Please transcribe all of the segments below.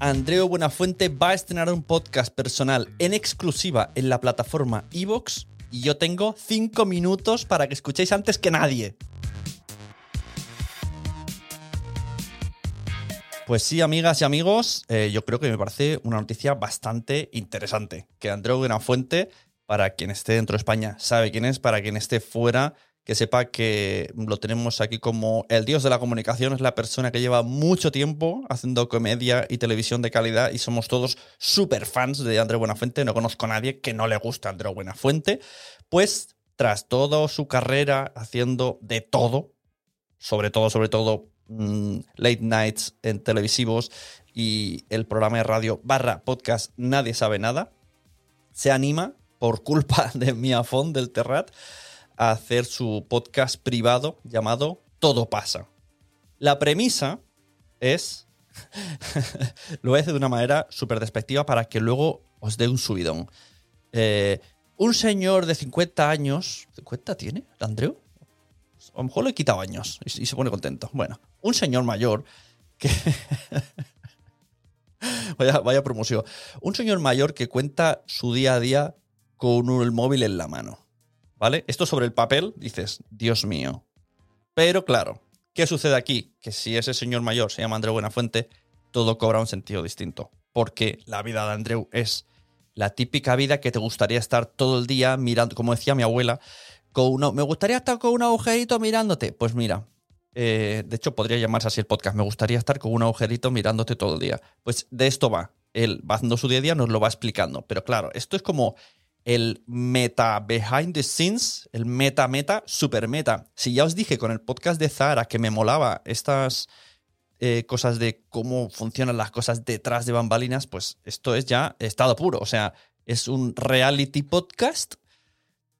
Andreu Buenafuente va a estrenar un podcast personal en exclusiva en la plataforma Evox y yo tengo 5 minutos para que escuchéis antes que nadie. Pues sí, amigas y amigos, eh, yo creo que me parece una noticia bastante interesante. Que Andreu Buenafuente, para quien esté dentro de España, sabe quién es, para quien esté fuera, que sepa que lo tenemos aquí como el dios de la comunicación, es la persona que lleva mucho tiempo haciendo comedia y televisión de calidad y somos todos súper fans de Andreu Buenafuente, no conozco a nadie que no le guste Andreu Buenafuente, pues tras toda su carrera haciendo de todo, sobre todo, sobre todo mm, late nights en televisivos y el programa de radio barra podcast Nadie sabe nada, se anima por culpa de Miafón del Terrat a hacer su podcast privado llamado Todo pasa. La premisa es, lo decir de una manera súper despectiva para que luego os dé un subidón. Eh, un señor de 50 años, ¿50 tiene, Andreu? A lo mejor le he quitado años y, se pone contento. Bueno, un señor mayor que... vaya, vaya promoción. Un señor mayor que cuenta su día a día con el móvil en la mano. ¿Vale? Esto sobre el papel, dices, Dios mío. Pero claro, ¿qué sucede aquí? Que si ese señor mayor se llama Andreu Buenafuente, todo cobra un sentido distinto. Porque la vida de Andreu es la típica vida que te gustaría estar todo el día mirando, como decía mi abuela, con uno, me gustaría estar con un agujerito mirándote. Pues mira, eh, de hecho podría llamarse así el podcast, me gustaría estar con un agujerito mirándote todo el día. Pues de esto va. Él va haciendo su día a día, nos lo va explicando. Pero claro, esto es como el meta behind the scenes, el meta meta, super meta. Si ya os dije con el podcast de Zara que me molaba estas eh, cosas de cómo funcionan las cosas detrás de bambalinas, pues esto es ya estado puro. O sea, es un reality podcast,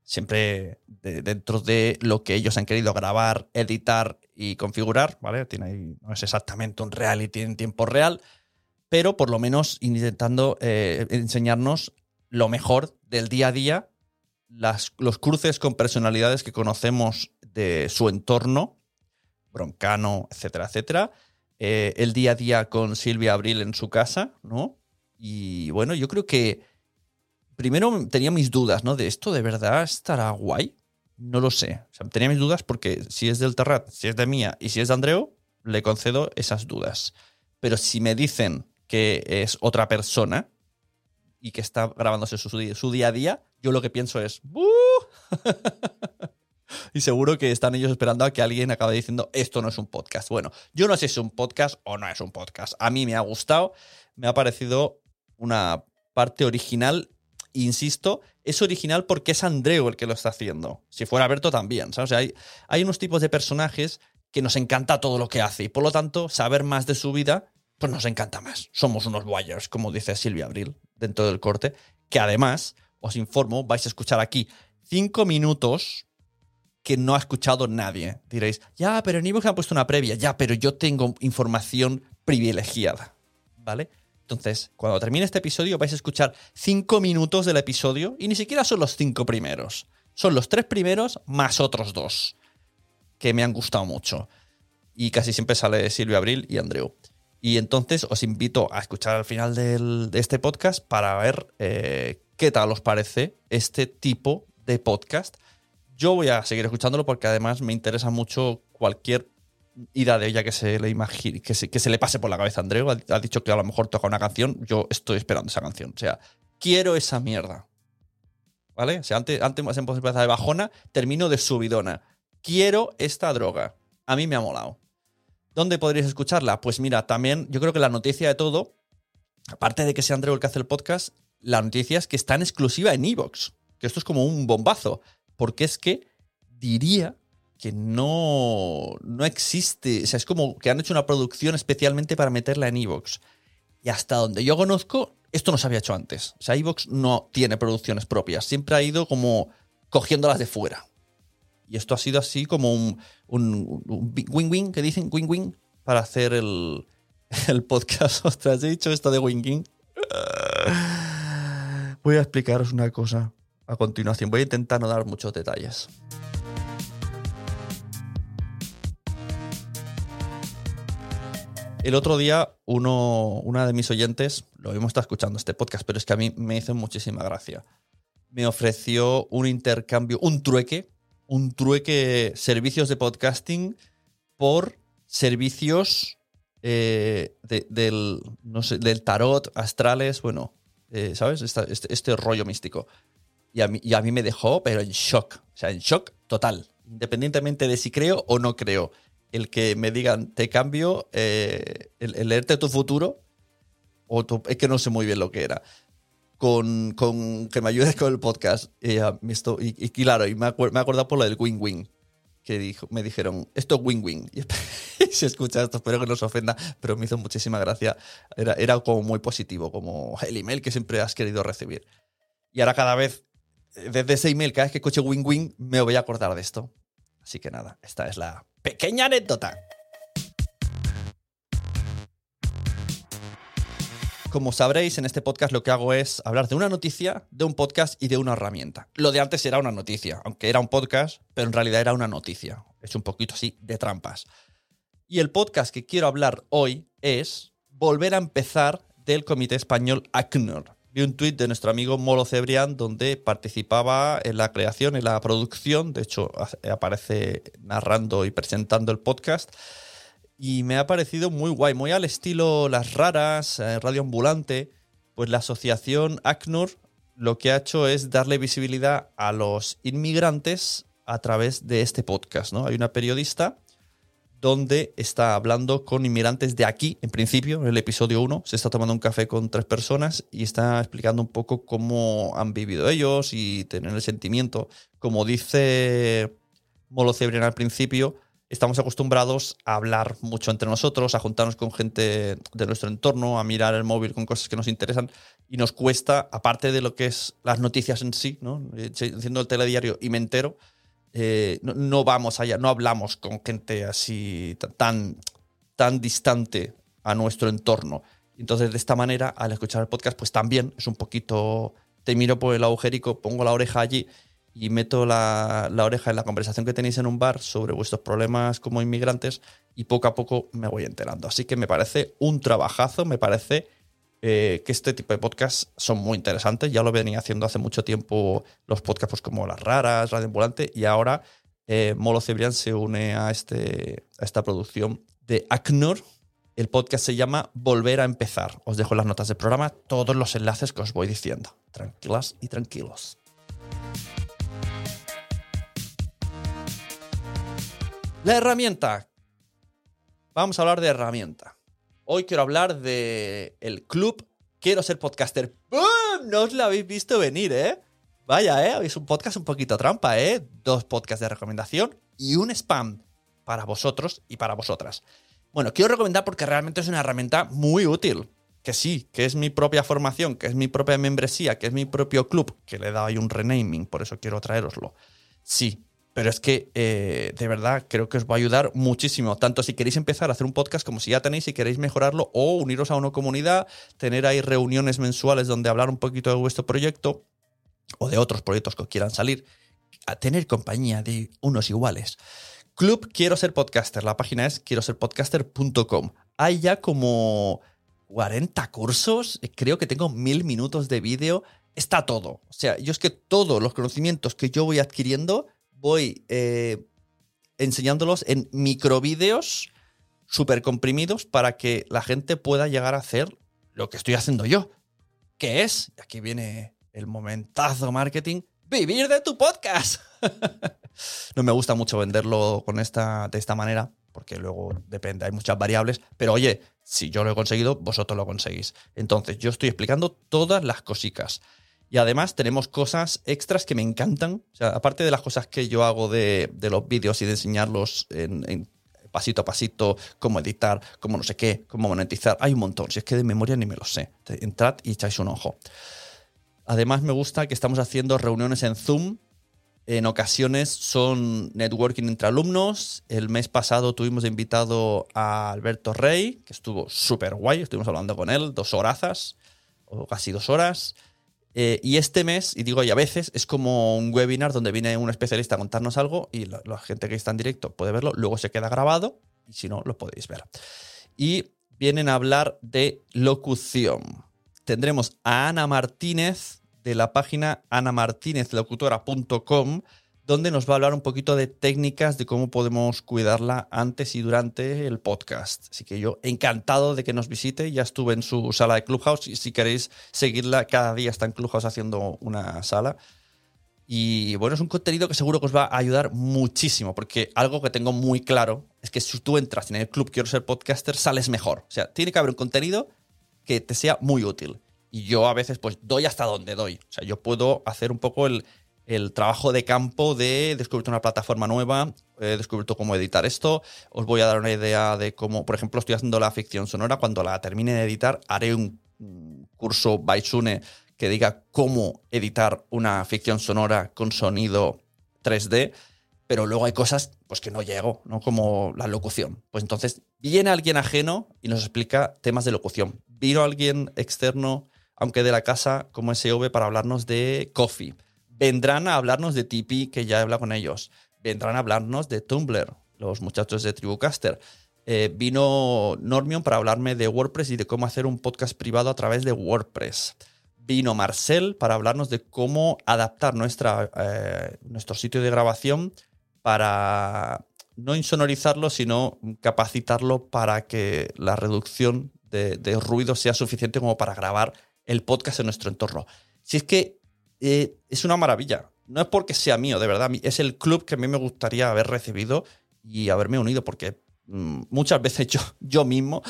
siempre dentro de lo que ellos han querido grabar, editar y configurar, ¿vale? Tiene no es exactamente un reality en tiempo real, pero por lo menos intentando eh, enseñarnos lo mejor del día a día, los cruces con personalidades que conocemos de su entorno, Broncano, etcétera, etcétera. Eh, el día a día con Silvia Abril en su casa, ¿no? Y bueno, yo creo que primero tenía mis dudas, ¿no? De esto de verdad estará guay. No lo sé. tenía mis dudas porque si es del Terrat, si es de mía y si es de Andreu, le concedo esas dudas. Pero si me dicen que es otra persona, y que está grabándose su, día a día, yo lo que pienso es y seguro que están ellos esperando a que alguien acabe diciendo esto no es un podcast. Bueno, yo no sé si es un podcast o no es un podcast. A mí me ha gustado, me ha parecido una parte original. Insisto, es original porque es Andreu el que lo está haciendo. Si fuera Berto también, ¿sabes? hay, hay unos tipos de personajes que nos encanta todo lo que hace y por lo tanto saber más de su vida pues nos encanta más. Somos unos wires, como dice Silvia Abril dentro del corte, que además, os informo, vais a escuchar aquí cinco minutos que no ha escuchado nadie. Diréis, ya, pero en Evox han puesto una previa. Ya, pero yo tengo información privilegiada. ¿Vale? Entonces, cuando termine este episodio, vais a escuchar cinco minutos del episodio y ni siquiera son los cinco primeros. Son los tres primeros más otros dos que me han gustado mucho. Y casi siempre sale Silvia Abril y Andreu. Y entonces os invito a escuchar al final de este podcast para ver eh, qué tal os parece este tipo de podcast. Yo voy a seguir escuchándolo porque además me interesa mucho cualquier idea de ella que se le imagine, que se, que se le pase por la cabeza a Andreu. Ha, dicho que a lo mejor toca una canción. Yo estoy esperando esa canción. O sea, quiero esa mierda. ¿Vale? O sea, antes, antes hemos empezado de bajona, termino de subidona. Quiero esta droga. A mí me ha molado. ¿Dónde podréis escucharla? Pues mira, también yo creo que la noticia de todo, aparte de que sea Andreu el que hace el podcast, la noticia es que está en exclusiva en Evox. Que esto es como un bombazo. Porque es que diría que no, no existe. O sea, es como que han hecho una producción especialmente para meterla en Evox. Y hasta donde yo conozco, esto no se había hecho antes. O sea, Evox no tiene producciones propias. Siempre ha ido como cogiéndolas de fuera. Y esto ha sido así como un, win-win, que dicen win-win, para hacer el, el podcast. Ostras, he dicho esto de win-win. Voy a explicaros una cosa a continuación. Voy a intentar no dar muchos detalles. El otro día, uno, una de mis oyentes, lo hemos estado escuchando este podcast, pero es que a mí me hizo muchísima gracia. Me ofreció un intercambio, un trueque, un trueque servicios de podcasting por servicios eh, del, del tarot, astrales, bueno, eh, ¿sabes? este, este, rollo místico. Y a, mí, y a mí me dejó, pero en shock, o sea, en shock total, independientemente de si creo o no creo el que me digan, te cambio, eh, el, leerte tu futuro, o es que no sé muy bien lo que era, con, con que me ayudes con el podcast. Y, y, claro, y me, he acordado por lo del win-win, que me dijeron, esto es win-win. Y, se escucha esto, espero que no se ofenda, pero me hizo muchísima gracia. Era, era como muy positivo, como el email que siempre has querido recibir. Y ahora cada vez, desde ese email, cada vez que escuche win-win, me voy a acordar de esto. Así que nada, esta es la pequeña anécdota. Como sabréis, en este podcast lo que hago es hablar de una noticia, de un podcast y de una herramienta. Lo de antes era una noticia, aunque era un podcast, pero en realidad era una noticia. Es un poquito así de trampas. Y el podcast que quiero hablar hoy es volver a empezar del Comité Español ACNUR. Vi un tuit de nuestro amigo Molo Cebrián donde participaba en la creación, en la producción, de hecho aparece narrando y presentando el podcast. Y me ha parecido muy guay, muy al estilo Las Raras, eh, Radio Ambulante. Pues la asociación ACNUR lo que ha hecho es darle visibilidad a los inmigrantes a través de este podcast. ¿no? Hay una periodista donde está hablando con inmigrantes de aquí, en principio, en el episodio 1, se está tomando un café con tres personas y está explicando un poco cómo han vivido ellos y tener el sentimiento. Como dice Molo Cebrián al principio, estamos acostumbrados a hablar mucho entre nosotros, a juntarnos con gente de nuestro entorno, a mirar el móvil con cosas que nos interesan y nos cuesta, aparte de lo que es las noticias en sí, ¿no? Haciendo el telediario y me entero, eh, no, vamos allá, no hablamos con gente así tan, tan distante a nuestro entorno. Entonces, de esta manera, al escuchar el podcast, pues también es un poquito, te miro por el agujerico, pongo la oreja allí y meto la, oreja en la conversación que tenéis en un bar sobre vuestros problemas como inmigrantes y poco a poco me voy enterando. Así que me parece un trabajazo, me parece eh, que este tipo de podcasts son muy interesantes. Ya lo venía haciendo hace mucho tiempo los podcasts pues, como Las Raras, Radio Ambulante, y ahora eh, Molo Cebrián se une a, este, a esta producción de ACNUR. El podcast se llama Volver a empezar. Os dejo las notas del programa todos los enlaces que os voy diciendo. Tranquilas y tranquilos. La herramienta. Vamos a hablar de herramienta. Hoy quiero hablar de el club Quiero ser podcaster. ¡Bum! No os lo habéis visto venir, ¿eh? Vaya, ¿eh? Habéis un podcast un poquito trampa, ¿eh? Dos podcasts de recomendación y un spam para vosotros y para vosotras. Bueno, quiero recomendar porque realmente es una herramienta muy útil. Que sí, que es mi propia formación, que es mi propia membresía, que es mi propio club, que le he dado ahí un renaming, por eso quiero traeroslo. Sí, pero es que eh, de verdad creo que os va a ayudar muchísimo, tanto si queréis empezar a hacer un podcast como si ya tenéis y queréis mejorarlo o uniros a una comunidad, tener ahí reuniones mensuales donde hablar un poquito de vuestro proyecto o de otros proyectos que quieran salir, a tener compañía de unos iguales. Club Quiero Ser Podcaster, la página es quiero ser podcaster.com. Hay ya como 40 cursos, creo que tengo mil minutos de vídeo, está todo. O sea, yo es que todos los conocimientos que yo voy adquiriendo voy eh, enseñándolos en microvídeos súper comprimidos para que la gente pueda llegar a hacer lo que estoy haciendo yo. Que es, y aquí viene el momentazo marketing, vivir de tu podcast. no me gusta mucho venderlo con esta, de esta manera, porque luego depende, hay muchas variables, pero oye, si yo lo he conseguido, vosotros lo conseguís. Entonces, yo estoy explicando todas las cositas. Y además tenemos cosas extras que me encantan. Aparte de las cosas que yo hago de, los vídeos y de enseñarlos en, pasito a pasito, cómo editar, cómo no sé qué, cómo monetizar, hay un montón. Si es que de memoria ni me lo sé. Entrad y echáis un ojo. Además me gusta que estamos haciendo reuniones en Zoom. En ocasiones son networking entre alumnos. El mes pasado tuvimos invitado a Alberto Rey, que estuvo súper guay. Estuvimos hablando con él dos horazas, o casi dos horas. Eh, y este mes, y digo, y a veces es como un webinar donde viene un especialista a contarnos algo y la, gente que está en directo puede verlo, luego se queda grabado y si no, lo podéis ver. Y vienen a hablar de locución. Tendremos a Ana Martínez de la página anamartinezlocutora.com donde nos va a hablar un poquito de técnicas de cómo podemos cuidarla antes y durante el podcast. Así que yo encantado de que nos visite, ya estuve en su sala de Clubhouse y si queréis seguirla, cada día está en Clubhouse haciendo una sala. Y bueno, es un contenido que seguro que os va a ayudar muchísimo, porque algo que tengo muy claro es que si tú entras en el club Quiero ser podcaster, sales mejor. O sea, tiene que haber un contenido que te sea muy útil. Y yo a veces pues doy hasta donde doy. O sea, yo puedo hacer un poco el, el trabajo de campo de descubrir una plataforma nueva, he descubierto cómo editar esto, os voy a dar una idea de cómo, por ejemplo, estoy haciendo la ficción sonora, cuando la termine de editar haré un curso Baisune que diga cómo editar una ficción sonora con sonido 3D, pero luego hay cosas pues que no llego, ¿no? Como la locución. Pues entonces viene alguien ajeno y nos explica temas de locución. Vino alguien externo, aunque de la casa, como SV, para hablarnos de coffee Vendrán a hablarnos de Tipeee, que ya he hablado con ellos. Vendrán a hablarnos de Tumblr, los muchachos de Tribucaster. Eh, vino Normion para hablarme de WordPress y de cómo hacer un podcast privado a través de WordPress. Vino Marcel para hablarnos de cómo adaptar nuestra, eh, nuestro sitio de grabación para no insonorizarlo, sino capacitarlo para que la reducción de, de ruido sea suficiente como para grabar el podcast en nuestro entorno. Si es que eh, es una maravilla. No es porque sea mío, de verdad. Es el club que a mí me gustaría haber recibido y haberme unido, porque mm, muchas veces yo, yo mismo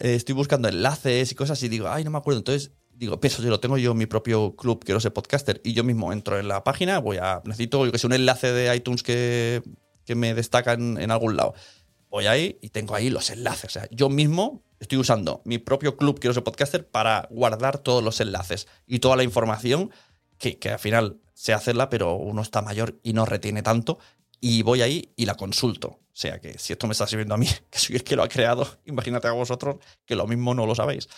eh, estoy buscando enlaces y cosas y digo, ay, no me acuerdo. Entonces digo, pienso, si lo tengo yo mi propio club, quiero ser podcaster, y yo mismo entro en la página, voy a, necesito, yo que sé, un enlace de iTunes que, que me destaca en, en, algún lado. Voy ahí y tengo ahí los enlaces. O sea, yo mismo estoy usando mi propio club, quiero ser podcaster, para guardar todos los enlaces y toda la información que, al final sé hacerla, pero uno está mayor y no retiene tanto. Y voy ahí y la consulto. O sea que si esto me está sirviendo a mí, que soy el que lo ha creado, imagínate a vosotros que lo mismo no lo sabéis.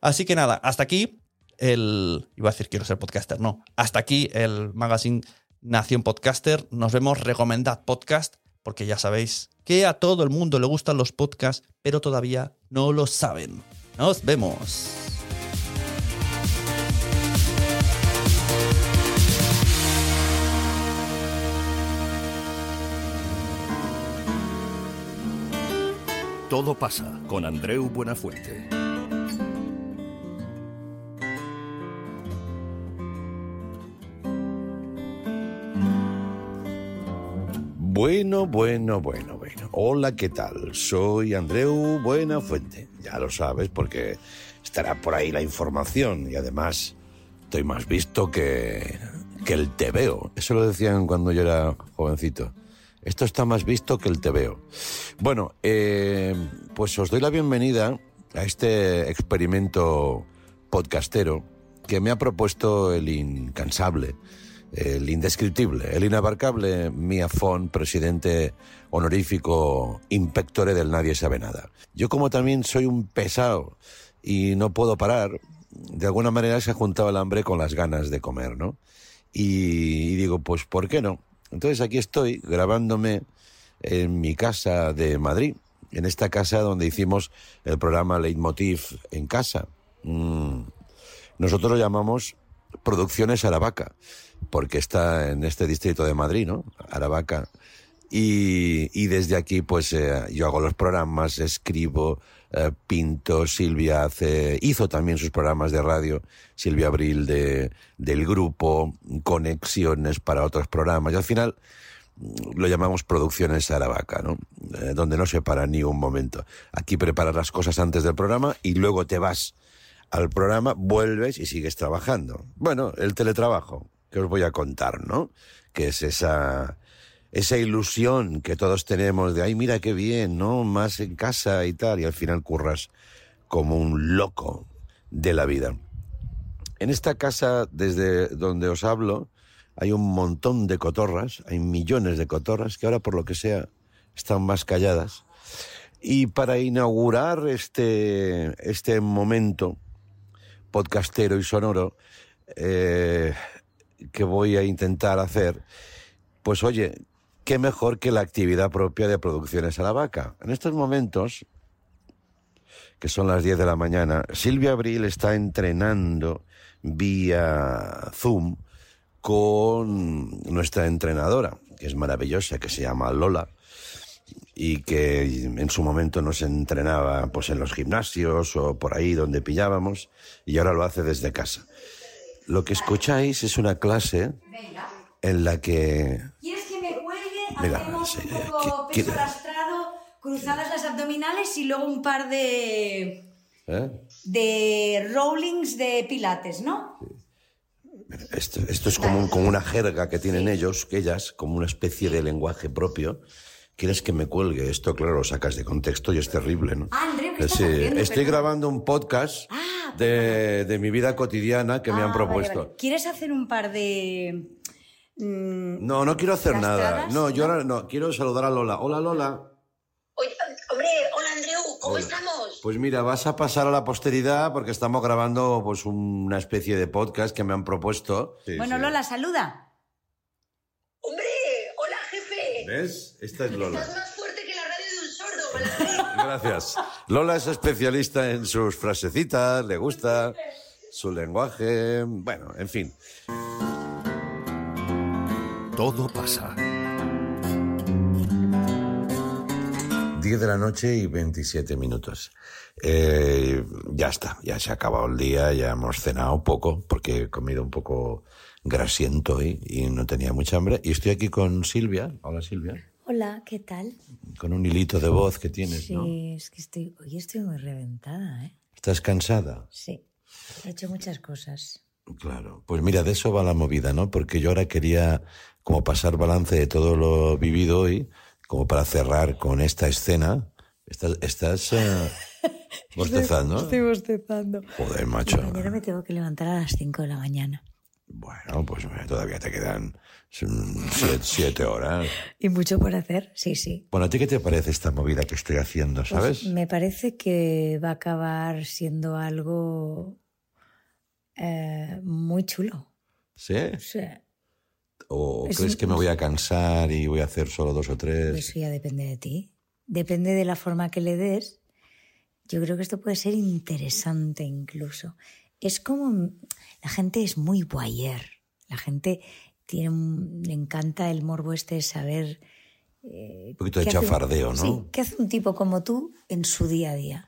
Así que nada, hasta aquí el. Iba a decir quiero ser podcaster, no. Hasta aquí el magazine Nación Podcaster. Nos vemos, recomendad podcast, porque ya sabéis que a todo el mundo le gustan los podcasts, pero todavía no lo saben. Nos vemos. Todo pasa con Andreu Buenafuente. Bueno, bueno, bueno, bueno. Hola, ¿qué tal? Soy Andreu Buenafuente. Ya lo sabes porque estará por ahí la información y además estoy más visto que, que el veo. Eso lo decían cuando yo era jovencito. Esto está más visto que el veo. Bueno, eh, pues os doy la bienvenida a este experimento podcastero que me ha propuesto el incansable, el indescriptible, el inabarcable Mia Fon, presidente honorífico impectore del Nadie Sabe Nada. Yo como también soy un pesado y no puedo parar, de alguna manera se ha juntado el hambre con las ganas de comer, ¿no? y digo, pues ¿por qué no? Entonces aquí estoy grabándome en mi casa de Madrid, en esta casa donde hicimos el programa Leitmotiv en casa. Mm. Nosotros lo llamamos Producciones Aravaca, porque está en este distrito de Madrid, ¿no? Aravaca. Y, desde aquí, pues eh, yo hago los programas, escribo, eh, pinto, Silvia hace, hizo también sus programas de radio, Silvia Abril de, del grupo, conexiones para otros programas, y al final mm, lo llamamos producciones Aravaca, ¿no? Eh, donde no se para ni un momento. Aquí preparas las cosas antes del programa y luego te vas al programa, vuelves y sigues trabajando. Bueno, el teletrabajo, que os voy a contar, ¿no? Que es esa esa ilusión que todos tenemos de, ay, mira qué bien, ¿no? Más en casa y tal, y al final curras como un loco de la vida. En esta casa, desde donde os hablo, hay un montón de cotorras, hay millones de cotorras que ahora, por lo que sea, están más calladas. Y para inaugurar este, este momento podcastero y sonoro eh, que voy a intentar hacer, pues oye, qué mejor que la actividad propia de Producciones a la Vaca. En estos momentos que son las 10 de la mañana. Silvia Abril está entrenando vía Zoom con nuestra entrenadora, que es maravillosa, que se llama Lola y que en su momento nos entrenaba pues en los gimnasios o por ahí donde pillábamos y ahora lo hace desde casa. Lo que escucháis es una clase en la que Mira, Hacemos sí, un poco ¿qué- peso arrastrado, cruzadas las abdominales y luego un par de, ¿eh? de rollings de pilates, ¿no? Esto, esto es como, un- como una jerga que tienen ellos, que ellas, como una especie de lenguaje propio. ¿Quieres que me cuelgue? Esto, claro, lo sacas de contexto y es terrible, ¿no? Ah, Andreu, ¿qué estás Sí, haciendo? estoy grabando un podcast Ah, de, de mi vida cotidiana que me Ah, han vale, propuesto. vale. ¿Quieres hacer un par de... mm, No, no quiero hacer nada. No, yo ¿No? ahora no. Quiero saludar a Lola. Hola, Lola. Oye, hombre, hola Andreu, ¿cómo Hola. estamos? Pues mira, vas a pasar a la posteridad porque estamos grabando pues una especie de podcast que me han propuesto. bueno, Lola, saluda. Hombre, hola jefe. ¿Ves? Esta es Lola. Estás más fuerte que la radio de un sordo. Gracias. Lola es especialista en sus frasecitas, le gusta su lenguaje. Bueno, en fin. Todo pasa. 10 de la noche y 27 minutos. Eh, ya está, ya se ha acabado el día, ya hemos cenado poco, porque he comido un poco grasiento hoy y no tenía mucha hambre. Y estoy aquí con Silvia. Hola Silvia. Hola, ¿qué tal? Con un hilito de voz que tienes, Sí, ¿no? es que estoy, hoy estoy muy reventada, ¿eh? ¿Estás cansada? Sí, he hecho muchas cosas. Claro. Pues mira, de eso va la movida, ¿no? Porque yo ahora quería como pasar balance de todo lo vivido hoy, como para cerrar con esta escena. Estás, estás eh, bostezando. Estoy bostezando. Joder, macho. mañana me tengo que levantar a las 5 de la mañana. Bueno, pues eh, todavía te quedan mm, siete, siete horas. ¿Y mucho por hacer? Sí, sí. Bueno, ¿a ti qué te parece esta movida que estoy haciendo, Pues sabes? me parece que va a acabar siendo algo eh, muy chulo. ¿Sí? Sí. ¿O Es crees que me voy a cansar y voy a hacer solo dos o tres? Eso ya depende de ti. Depende de la forma que le des. Yo creo que esto puede ser interesante incluso. Es como la gente es muy voyeur. La gente tiene un- le encanta el morbo este de saber un poquito de un- chafardeo, ¿no? Sí, qué hace un tipo como tú en su día a día.